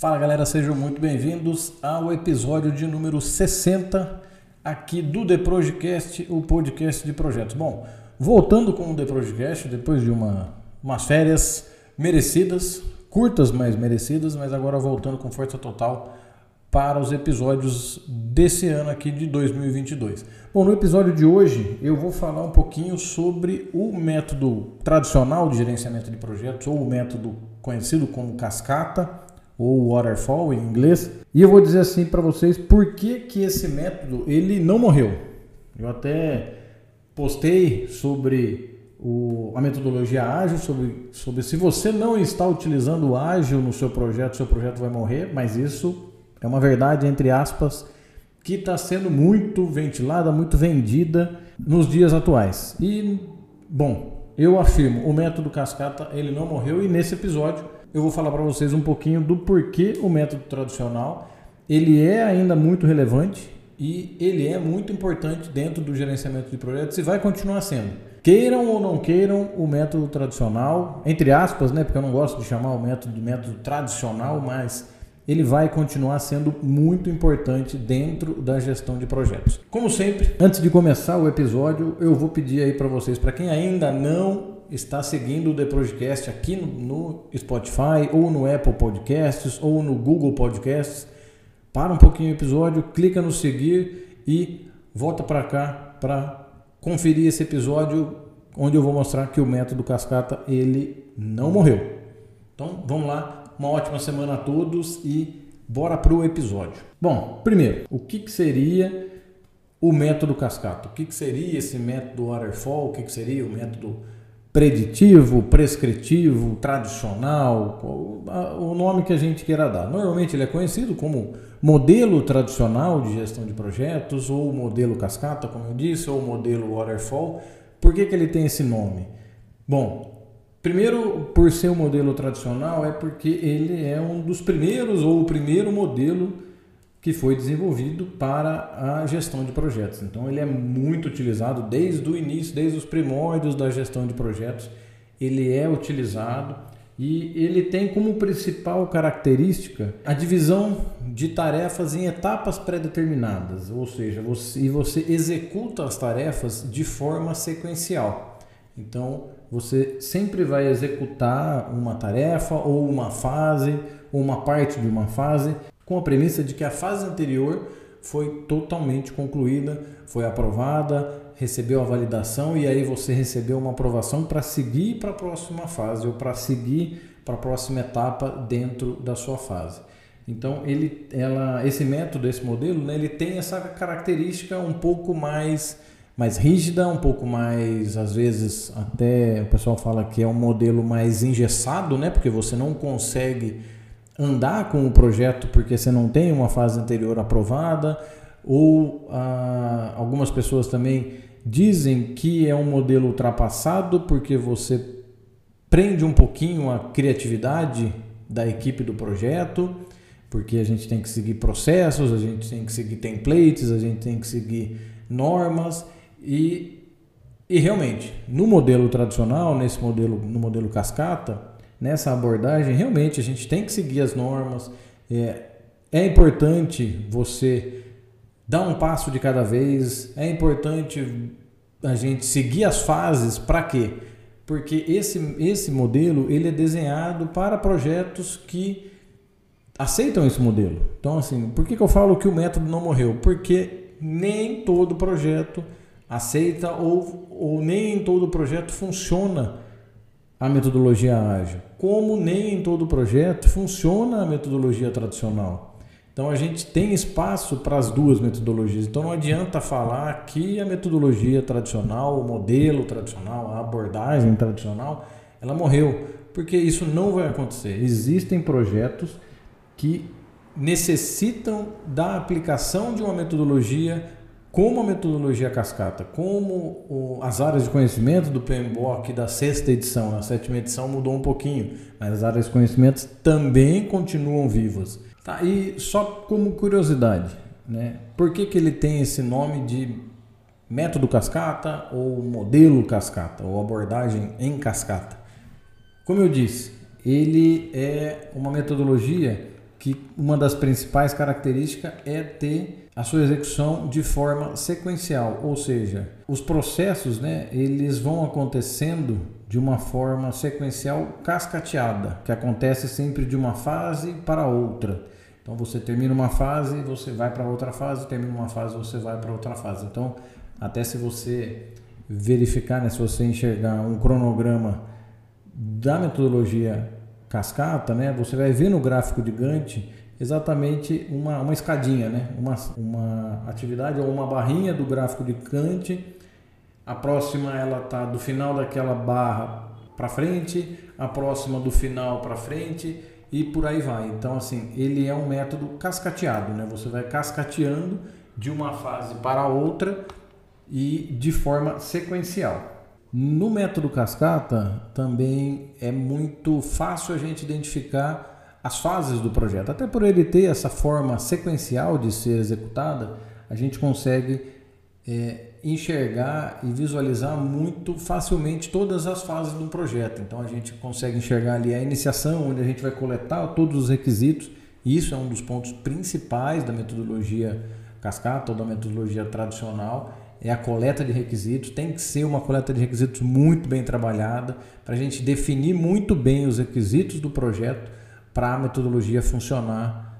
Fala galera, sejam muito bem-vindos ao episódio de número 60 aqui do The Projecast, o podcast de projetos. Bom, voltando com o The Projecast, depois de uma, umas férias merecidas, curtas, mas merecidas, mas agora voltando com força total para os episódios desse ano aqui de 2022. Bom, no episódio de hoje eu vou falar um pouquinho sobre o método tradicional de gerenciamento de projetos ou o método conhecido como cascata ou waterfall em inglês. E eu vou dizer assim para vocês por que, que esse método ele não morreu. Eu até postei sobre o, a metodologia ágil, sobre, sobre se você não está utilizando o ágil no seu projeto, seu projeto vai morrer, mas isso é uma verdade, entre aspas, que está sendo muito ventilada, muito vendida nos dias atuais. E, bom, eu afirmo, o método cascata ele não morreu e nesse episódio eu vou falar para vocês um pouquinho do porquê o método tradicional ele é ainda muito relevante e ele é muito importante dentro do gerenciamento de projetos e vai continuar sendo. Queiram ou não queiram o método tradicional, entre aspas, né, porque eu não gosto de chamar o método de método tradicional, mas ele vai continuar sendo muito importante dentro da gestão de projetos. Como sempre, antes de começar o episódio, eu vou pedir aí para vocês, para quem ainda não está seguindo o The Projecast aqui no, Spotify ou no Apple Podcasts ou no Google Podcasts, para um pouquinho o episódio, clica no seguir e volta para cá para conferir esse episódio onde eu vou mostrar que o método cascata ele não morreu. Então, vamos lá, uma ótima semana a todos e bora para o episódio. Bom, primeiro, o que, que seria o método cascata? O que, que seria esse método waterfall? O que, que seria o método preditivo, prescritivo, tradicional, o nome que a gente queira dar. Normalmente ele é conhecido como modelo tradicional de gestão de projetos, ou modelo cascata, como eu disse, ou modelo waterfall. Por que, que ele tem esse nome? Bom, Primeiro, por ser um modelo tradicional, é porque ele é um dos primeiros ou o primeiro modelo que foi desenvolvido para a gestão de projetos. Então, ele é muito utilizado desde o início, desde os primórdios da gestão de projetos. Ele é utilizado e ele tem como principal característica a divisão de tarefas em etapas pré-determinadas, ou seja, você, você executa as tarefas de forma sequencial. Então, você sempre vai executar uma tarefa ou uma fase ou uma parte de uma fase com a premissa de que a fase anterior foi totalmente concluída, foi aprovada, recebeu a validação e aí você recebeu uma aprovação para seguir para a próxima fase ou para seguir para a próxima etapa dentro da sua fase. Então ele, ela, esse método, esse modelo, né, ele tem essa característica um pouco mais mais rígida, um pouco mais, às vezes, até o pessoal fala que é um modelo mais engessado, né? Porque você não consegue andar com o projeto porque você não tem uma fase anterior aprovada, ou ah, algumas pessoas também dizem que é um modelo ultrapassado porque você prende um pouquinho a criatividade da equipe do projeto, porque a gente tem que seguir processos, a gente tem que seguir templates, a gente tem que seguir normas e, e realmente, no modelo tradicional, nesse modelo, no modelo cascata, nessa abordagem, realmente a gente tem que seguir as normas. É, é importante você dar um passo de cada vez, é importante a gente seguir as fases para quê? Porque esse, esse modelo ele é desenhado para projetos que aceitam esse modelo. Então, assim, por que, que eu falo que o método não morreu? Porque nem todo projeto aceita ou, ou nem em todo projeto funciona a metodologia ágil, como nem em todo projeto funciona a metodologia tradicional. Então a gente tem espaço para as duas metodologias. Então não adianta falar que a metodologia tradicional, o modelo tradicional, a abordagem tradicional, ela morreu, porque isso não vai acontecer. Existem projetos que necessitam da aplicação de uma metodologia como a metodologia cascata, como o, as áreas de conhecimento do PMBOK da sexta edição, na sétima edição mudou um pouquinho, mas as áreas de conhecimento também continuam vivas. Tá, e só como curiosidade, né? por que, que ele tem esse nome de método cascata ou modelo cascata ou abordagem em cascata? Como eu disse, ele é uma metodologia que uma das principais características é ter a sua execução de forma sequencial, ou seja, os processos, né, eles vão acontecendo de uma forma sequencial cascateada, que acontece sempre de uma fase para outra. Então você termina uma fase, você vai para outra fase, termina uma fase, você vai para outra fase. Então, até se você verificar, né, se você enxergar um cronograma da metodologia cascata, né, você vai ver no gráfico de Gantt exatamente uma, uma escadinha, né, uma, uma atividade ou uma barrinha do gráfico de Gantt. A próxima ela tá do final daquela barra para frente, a próxima do final para frente e por aí vai. Então assim, ele é um método cascateado, né? Você vai cascateando de uma fase para outra e de forma sequencial. No método cascata também é muito fácil a gente identificar as fases do projeto. Até por ele ter essa forma sequencial de ser executada, a gente consegue é, enxergar e visualizar muito facilmente todas as fases do projeto. Então a gente consegue enxergar ali a iniciação, onde a gente vai coletar todos os requisitos. Isso é um dos pontos principais da metodologia cascata ou da metodologia tradicional é a coleta de requisitos. Tem que ser uma coleta de requisitos muito bem trabalhada para a gente definir muito bem os requisitos do projeto para a metodologia funcionar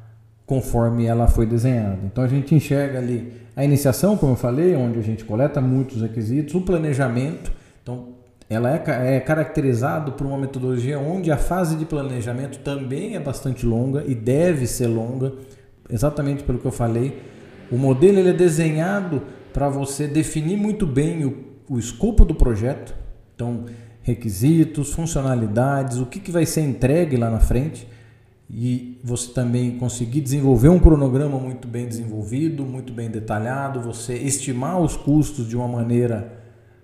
conforme ela foi desenhada. Então a gente enxerga ali a iniciação, como eu falei, onde a gente coleta muitos requisitos, o planejamento. Então ela é, é caracterizado por uma metodologia onde a fase de planejamento também é bastante longa e deve ser longa, exatamente pelo que eu falei. O modelo ele é desenhado para você definir muito bem o, o escopo do projeto, então requisitos, funcionalidades, o que, que vai ser entregue lá na frente e você também conseguir desenvolver um cronograma muito bem desenvolvido, muito bem detalhado, você estimar os custos de uma maneira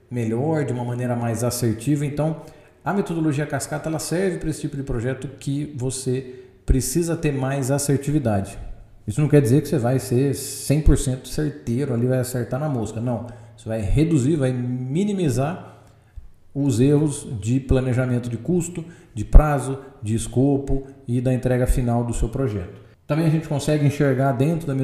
melhor, de uma maneira mais assertiva. Então, a metodologia cascata ela serve para esse tipo de projeto que você precisa ter mais assertividade. Isso não quer dizer que você vai ser 100% certeiro ali, vai acertar na mosca. Não. Você vai reduzir, vai minimizar os erros de planejamento de custo, de prazo, de escopo e da entrega final do seu projeto. Também a gente consegue enxergar dentro, da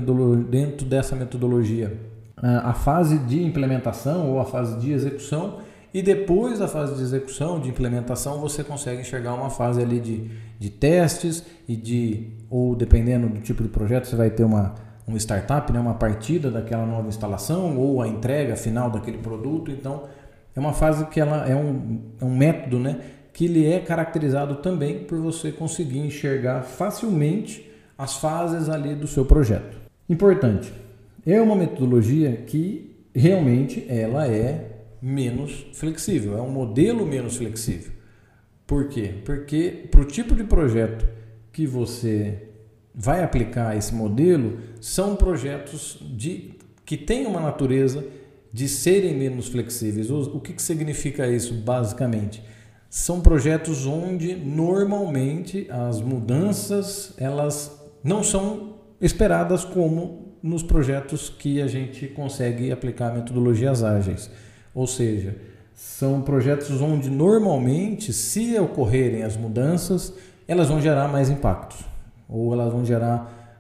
dentro dessa metodologia a fase de implementação ou a fase de execução e depois da fase de execução, de implementação, você consegue enxergar uma fase ali de, de testes e de, ou dependendo do tipo de projeto, você vai ter uma, uma startup, né, uma partida daquela nova instalação ou a entrega final daquele produto. Então, é uma fase que ela é um, é um método né, que ele é caracterizado também por você conseguir enxergar facilmente as fases ali do seu projeto. Importante, é uma metodologia que realmente ela é menos flexível, é um modelo menos flexível. Por quê? Porque para o tipo de projeto que você vai aplicar esse modelo, são projetos de, que têm uma natureza de serem menos flexíveis. O, o que, que significa isso basicamente? São projetos onde normalmente as mudanças elas não são esperadas como nos projetos que a gente consegue aplicar metodologias ágeis. Ou seja, são projetos onde normalmente, se ocorrerem as mudanças, elas vão gerar mais impactos, ou elas vão gerar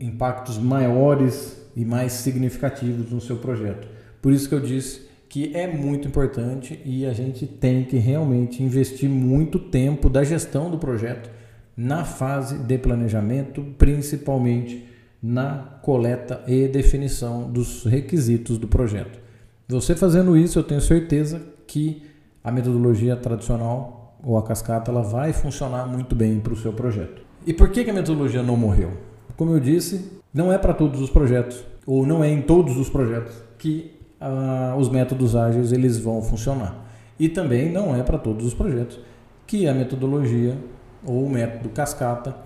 impactos maiores e mais significativos no seu projeto. Por isso que eu disse que é muito importante e a gente tem que realmente investir muito tempo da gestão do projeto na fase de planejamento, principalmente na coleta e definição dos requisitos do projeto. Você fazendo isso, eu tenho certeza que a metodologia tradicional ou a cascata ela vai funcionar muito bem para o seu projeto. E por que, que a metodologia não morreu? Como eu disse, não é para todos os projetos ou não é em todos os projetos que ah, os métodos ágeis eles vão funcionar. E também não é para todos os projetos que a metodologia ou o método cascata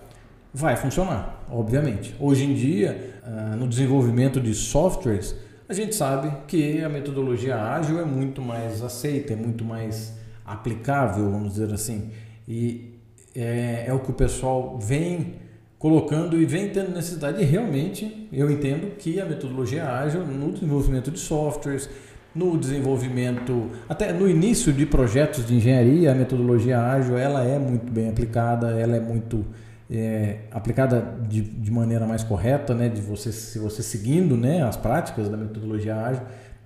vai funcionar, obviamente. Hoje em dia, ah, no desenvolvimento de softwares, a gente sabe que a metodologia ágil é muito mais aceita, é muito mais aplicável, vamos dizer assim. E é, é o que o pessoal vem colocando e vem tendo necessidade. E realmente eu entendo que a metodologia ágil no desenvolvimento de softwares, no desenvolvimento, até no início de projetos de engenharia, a metodologia ágil ela é muito bem aplicada, ela é muito é, aplicada de, de, maneira mais correta, né, de você, se você seguindo né, as práticas da metodologia ágil,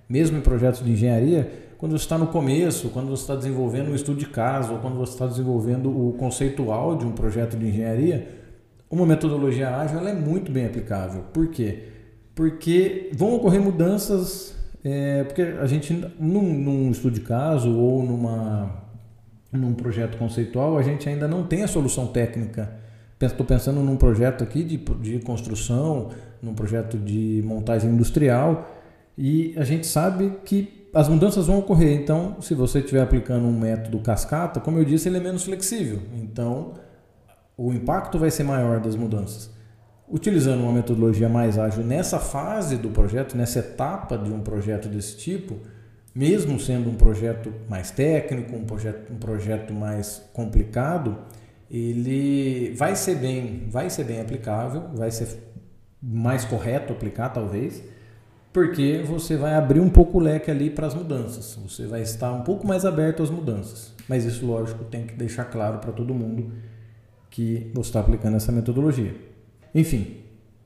mesmo em projetos de engenharia, quando você está no começo, quando você está desenvolvendo um estudo de caso, ou quando você está desenvolvendo o conceitual de um projeto de engenharia, uma metodologia ágil ela é muito bem aplicável. Por quê? Porque vão ocorrer mudanças, é, porque a gente, num, num estudo de caso ou numa, num projeto conceitual, a gente ainda não tem a solução técnica Estou pensando num projeto aqui de, de construção, num projeto de montagem industrial, e a gente sabe que as mudanças vão ocorrer. Então, se você estiver aplicando um método cascata, como eu disse, ele é menos flexível. Então, o impacto vai ser maior das mudanças. Utilizando uma metodologia mais ágil nessa fase do projeto, nessa etapa de um projeto desse tipo, mesmo sendo um projeto mais técnico, um projeto, um projeto mais complicado, ele vai ser bem, vai ser bem aplicável, vai ser mais correto aplicar talvez, porque você vai abrir um pouco o leque ali para as mudanças. Você vai estar um pouco mais aberto às mudanças. Mas isso, lógico, tem que deixar claro para todo mundo que você está aplicando essa metodologia. Enfim,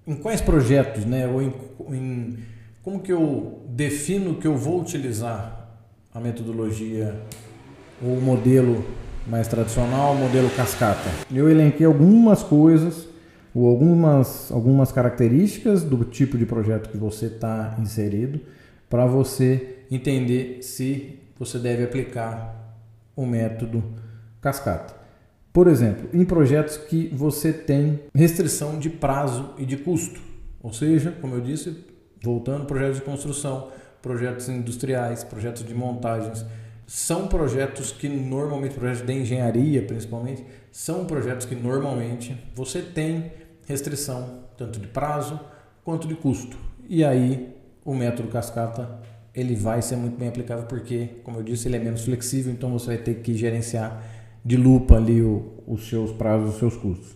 em quais projetos, né, ou em, em como que eu defino que eu vou utilizar a metodologia ou o modelo mais tradicional, modelo cascata. Eu elenquei algumas coisas ou algumas, algumas características do tipo de projeto que você está inserido para você entender se você deve aplicar o método cascata. Por exemplo, em projetos que você tem restrição de prazo e de custo, ou seja, como eu disse, voltando projetos de construção, projetos industriais, projetos de montagens, são projetos que normalmente, projetos de engenharia principalmente, são projetos que normalmente você tem restrição tanto de prazo quanto de custo. E aí o método cascata ele vai ser muito bem aplicável porque, como eu disse, ele é menos flexível, então você vai ter que gerenciar de lupa ali o, os seus prazos, os seus custos.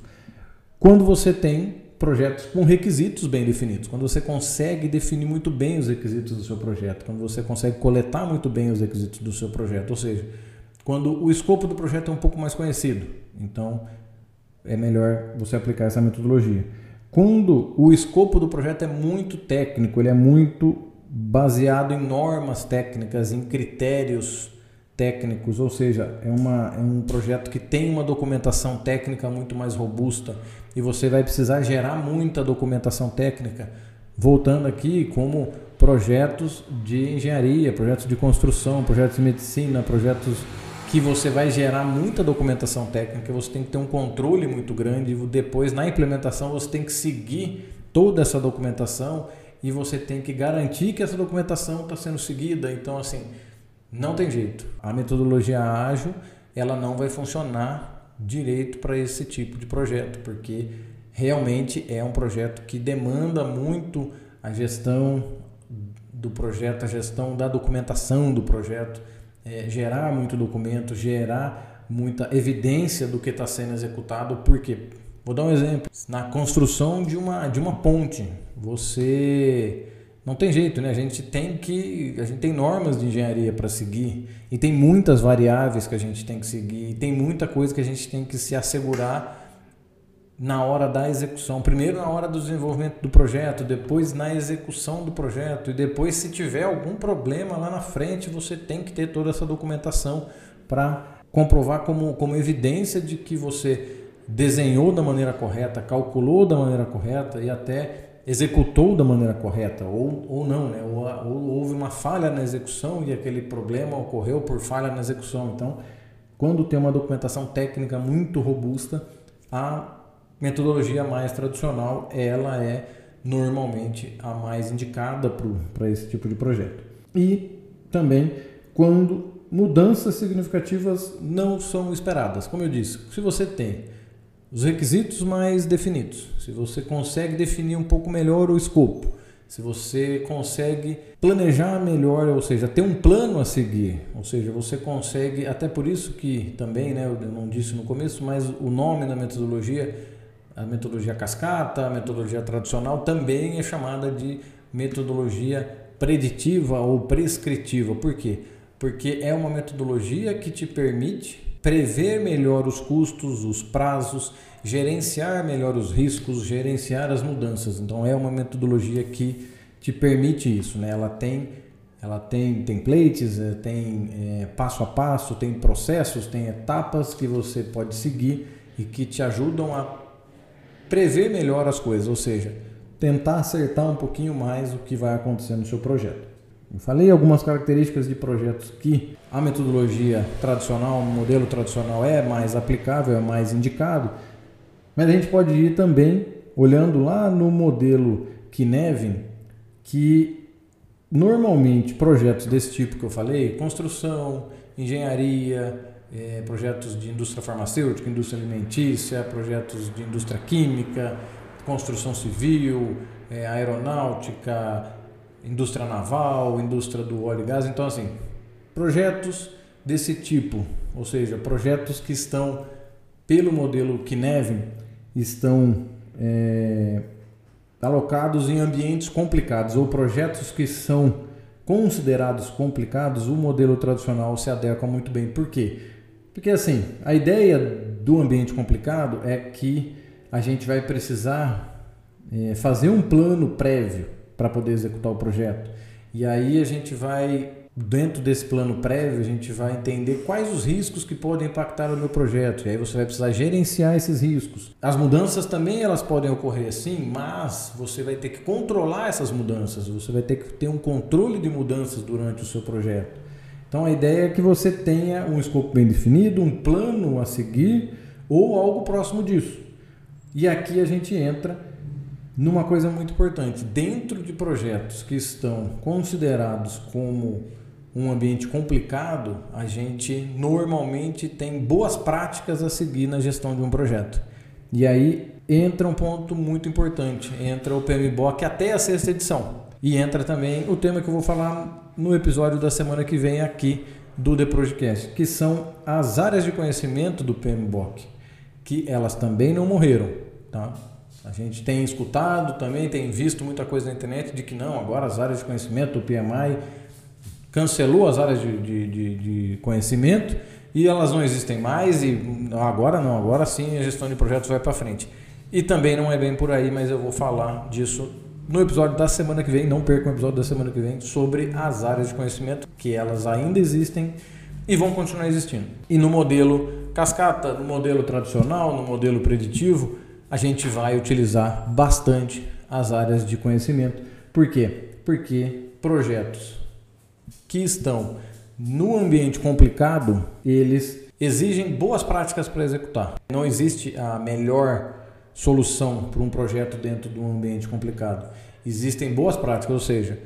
Quando você tem projetos com requisitos bem definidos, quando você consegue definir muito bem os requisitos do seu projeto, quando você consegue coletar muito bem os requisitos do seu projeto, ou seja, quando o escopo do projeto é um pouco mais conhecido. Então, é melhor você aplicar essa metodologia. Quando o escopo do projeto é muito técnico, ele é muito baseado em normas técnicas, em critérios técnicos, ou seja, é, uma, é um projeto que tem uma documentação técnica muito mais robusta e você vai precisar gerar muita documentação técnica. Voltando aqui, como projetos de engenharia, projetos de construção, projetos de medicina, projetos que você vai gerar muita documentação técnica, você tem que ter um controle muito grande. Depois, na implementação, você tem que seguir toda essa documentação e você tem que garantir que essa documentação está sendo seguida. Então, assim, não tem jeito. A metodologia ágil ela não vai funcionar direito para esse tipo de projeto, porque realmente é um projeto que demanda muito a gestão do projeto, a gestão da documentação do projeto, é, gerar muito documento, gerar muita evidência do que está sendo executado. Por quê? Vou dar um exemplo. Na construção de uma, de uma ponte, você não tem jeito, né? A gente tem que, a gente tem normas de engenharia para seguir e tem muitas variáveis que a gente tem que seguir e tem muita coisa que a gente tem que se assegurar na hora da execução. Primeiro na hora do desenvolvimento do projeto, depois na execução do projeto e depois se tiver algum problema lá na frente, você tem que ter toda essa documentação para comprovar como, como evidência de que você desenhou da maneira correta, calculou da maneira correta e até executou da maneira correta ou, ou não, né? ou, ou houve uma falha na execução e aquele problema ocorreu por falha na execução. Então, quando tem uma documentação técnica muito robusta, a metodologia mais tradicional ela é normalmente a mais indicada para esse tipo de projeto. E também quando mudanças significativas não são esperadas. Como eu disse, se você tem os requisitos mais definidos. Se você consegue definir um pouco melhor o escopo, se você consegue planejar melhor, ou seja, ter um plano a seguir, ou seja, você consegue, até por isso que também, né, eu não disse no começo, mas o nome da metodologia, a metodologia cascata, a metodologia tradicional também é chamada de metodologia preditiva ou prescritiva. Por quê? Porque é uma metodologia que te permite prever melhor os custos, os prazos, gerenciar melhor os riscos, gerenciar as mudanças. Então é uma metodologia que te permite isso, né? Ela tem ela tem templates, eh, tem é, passo a passo, tem processos, tem etapas que você pode seguir e que te ajudam a prever melhor as coisas, ou seja, tentar acertar um pouquinho mais o que vai acontecer no seu projeto. Eu falei algumas características de projetos que a metodologia tradicional, o modelo tradicional é mais aplicável, é mais indicado, mas a gente pode ir também olhando lá no modelo Kinevin, que normalmente projetos desse tipo que eu falei, construção, engenharia, é, projetos de indústria farmacêutica, indústria alimentícia, projetos de indústria química, construção civil, é, aeronáutica, indústria naval, indústria do óleo e gás. Então, assim, projetos desse tipo, ou seja, projetos que estão, pelo modelo Kinevin, estão é, alocados em ambientes complicados ou projetos que são considerados complicados, o modelo tradicional se adequa muito bem. Por quê? Porque assim, a ideia do ambiente complicado é que a gente vai precisar é, fazer um plano prévio para poder executar o projeto. E aí a gente vai dentro desse plano prévio, a gente vai entender quais os riscos que podem impactar o meu projeto. E aí você vai precisar gerenciar esses riscos. As mudanças também elas podem ocorrer sim, mas você vai ter que controlar essas mudanças. Você vai ter que ter um controle de mudanças durante o seu projeto. Então a ideia é que você tenha um escopo bem definido, um plano a seguir ou algo próximo disso. E aqui a gente entra numa coisa muito importante. Dentro de projetos que estão considerados como um ambiente complicado, a gente normalmente tem boas práticas a seguir na gestão de um projeto. E aí entra um ponto muito importante, entra o PMBOK até a sexta edição. E entra também o tema que eu vou falar no episódio da semana que vem aqui do The Project, que são as áreas de conhecimento do PMBOK, que elas também não morreram, tá? A gente tem escutado também, tem visto muita coisa na internet de que não, agora as áreas de conhecimento do PMI cancelou as áreas de, de, de, de conhecimento e elas não existem mais e agora não, agora sim a gestão de projetos vai para frente. E também não é bem por aí, mas eu vou falar disso no episódio da semana que vem, não perca o episódio da semana que vem sobre as áreas de conhecimento, que elas ainda existem e vão continuar existindo. E no modelo cascata, no modelo tradicional, no modelo preditivo, a gente vai utilizar bastante as áreas de conhecimento. Por quê? Porque projetos que estão no ambiente complicado, eles exigem boas práticas para executar. Não existe a melhor solução para um projeto dentro de um ambiente complicado. Existem boas práticas, ou seja,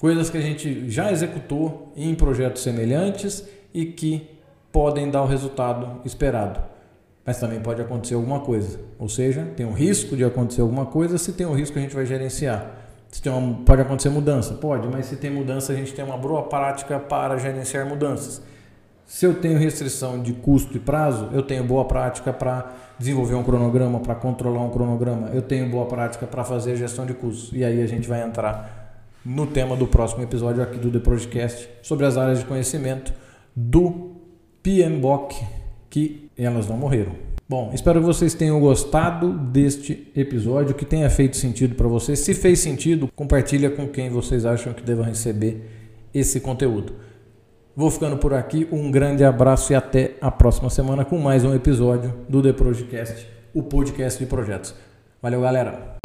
coisas que a gente já executou em projetos semelhantes e que podem dar o resultado esperado. Mas também pode acontecer alguma coisa, ou seja, tem um risco de acontecer alguma coisa. Se tem um risco, a gente vai gerenciar. Se tem uma, pode acontecer mudança? Pode, mas se tem mudança, a gente tem uma boa prática para gerenciar mudanças. Se eu tenho restrição de custo e prazo, eu tenho boa prática para desenvolver um cronograma, para controlar um cronograma, eu tenho boa prática para fazer gestão de custos. E aí a gente vai entrar no tema do próximo episódio aqui do The Project sobre as áreas de conhecimento do PMBOK, que elas não morreram. Bom, espero que vocês tenham gostado deste episódio, que tenha feito sentido para vocês. Se fez sentido, compartilha com quem vocês acham que devam receber esse conteúdo. Vou ficando por aqui, um grande abraço e até a próxima semana com mais um episódio do The Project, o podcast de projetos. Valeu, galera!